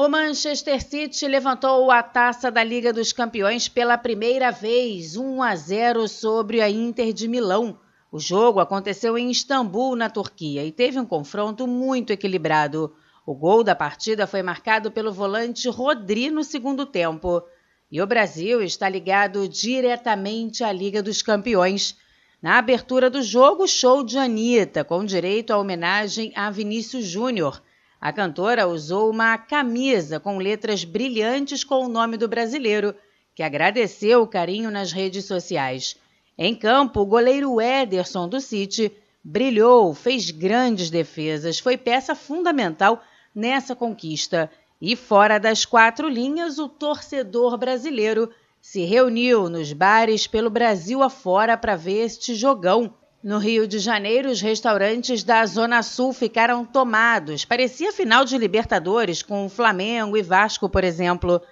O Manchester City levantou a taça da Liga dos Campeões pela primeira vez, 1 a 0 sobre a Inter de Milão. O jogo aconteceu em Istambul, na Turquia, e teve um confronto muito equilibrado. O gol da partida foi marcado pelo volante Rodri no segundo tempo. E o Brasil está ligado diretamente à Liga dos Campeões. Na abertura do jogo, show de Anitta, com direito à homenagem a Vinícius Júnior. A cantora usou uma camisa com letras brilhantes com o nome do brasileiro, que agradeceu o carinho nas redes sociais. Em campo, o goleiro Ederson do City brilhou, fez grandes defesas, foi peça fundamental nessa conquista. E fora das quatro linhas, o torcedor brasileiro se reuniu nos bares pelo Brasil afora para ver este jogão. No Rio de Janeiro, os restaurantes da Zona Sul ficaram tomados. Parecia final de Libertadores com Flamengo e Vasco, por exemplo.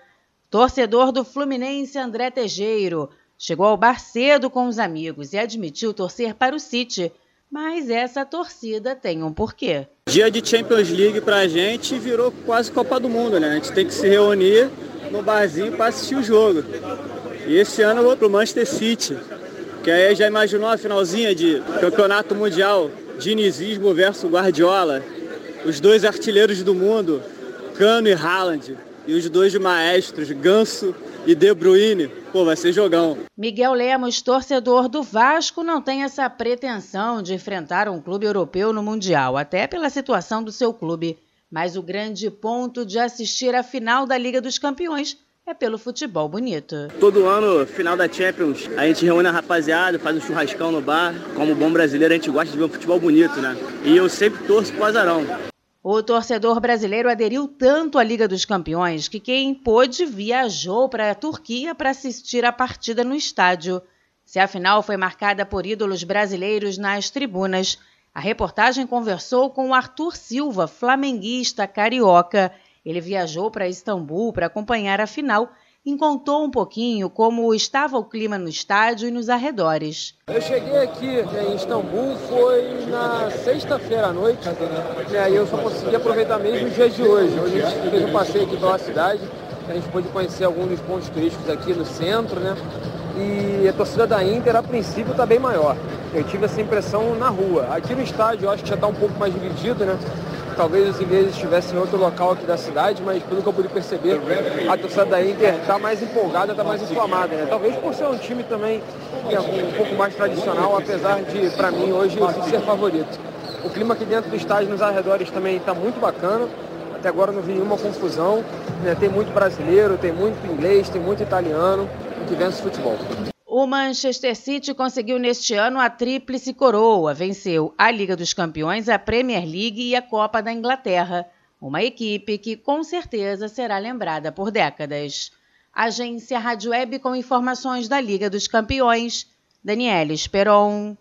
Torcedor do Fluminense André Tejeiro chegou ao bar cedo com os amigos e admitiu torcer para o City, mas essa torcida tem um porquê. Dia de Champions League pra gente virou quase Copa do Mundo, né? A gente tem que se reunir no barzinho para assistir o jogo. E esse ano eu vou pro Manchester City. Que aí já imaginou a finalzinha de campeonato mundial, dinizismo versus Guardiola, os dois artilheiros do mundo, Cano e Haaland, e os dois maestros, Ganso e De Bruyne. Pô, vai ser jogão. Miguel Lemos, torcedor do Vasco, não tem essa pretensão de enfrentar um clube europeu no Mundial, até pela situação do seu clube. Mas o grande ponto de assistir a final da Liga dos Campeões é pelo futebol bonito. Todo ano, final da Champions, a gente reúne a rapaziada, faz um churrascão no bar. Como bom brasileiro, a gente gosta de ver um futebol bonito, né? E eu sempre torço pro azarão. O torcedor brasileiro aderiu tanto à Liga dos Campeões que quem pôde viajou para a Turquia para assistir a partida no estádio. Se a final foi marcada por ídolos brasileiros nas tribunas, a reportagem conversou com Arthur Silva, flamenguista carioca, ele viajou para Istambul para acompanhar a final e contou um pouquinho como estava o clima no estádio e nos arredores. Eu cheguei aqui em Istambul foi na sexta-feira à noite, né, e eu só consegui aproveitar mesmo os dias de hoje. Hoje a gente fez um passeio aqui pela cidade, a gente pôde conhecer alguns dos pontos turísticos aqui no centro, né? E a torcida da Inter, a princípio, está bem maior. Eu tive essa impressão na rua. Aqui no estádio, eu acho que já está um pouco mais dividido, né? Talvez os ingleses estivessem em outro local aqui da cidade, mas pelo que eu pude perceber, a torcida da Inter está mais empolgada, está mais inflamada. Né? Talvez por ser um time também é um pouco mais tradicional, apesar de, para mim, hoje ser favorito. O clima aqui dentro do estádio, nos arredores, também está muito bacana. Até agora não vi nenhuma confusão. Né? Tem muito brasileiro, tem muito inglês, tem muito italiano que vence futebol. O Manchester City conseguiu neste ano a tríplice coroa, venceu a Liga dos Campeões, a Premier League e a Copa da Inglaterra. Uma equipe que com certeza será lembrada por décadas. Agência Rádio Web com informações da Liga dos Campeões. Daniela Esperon.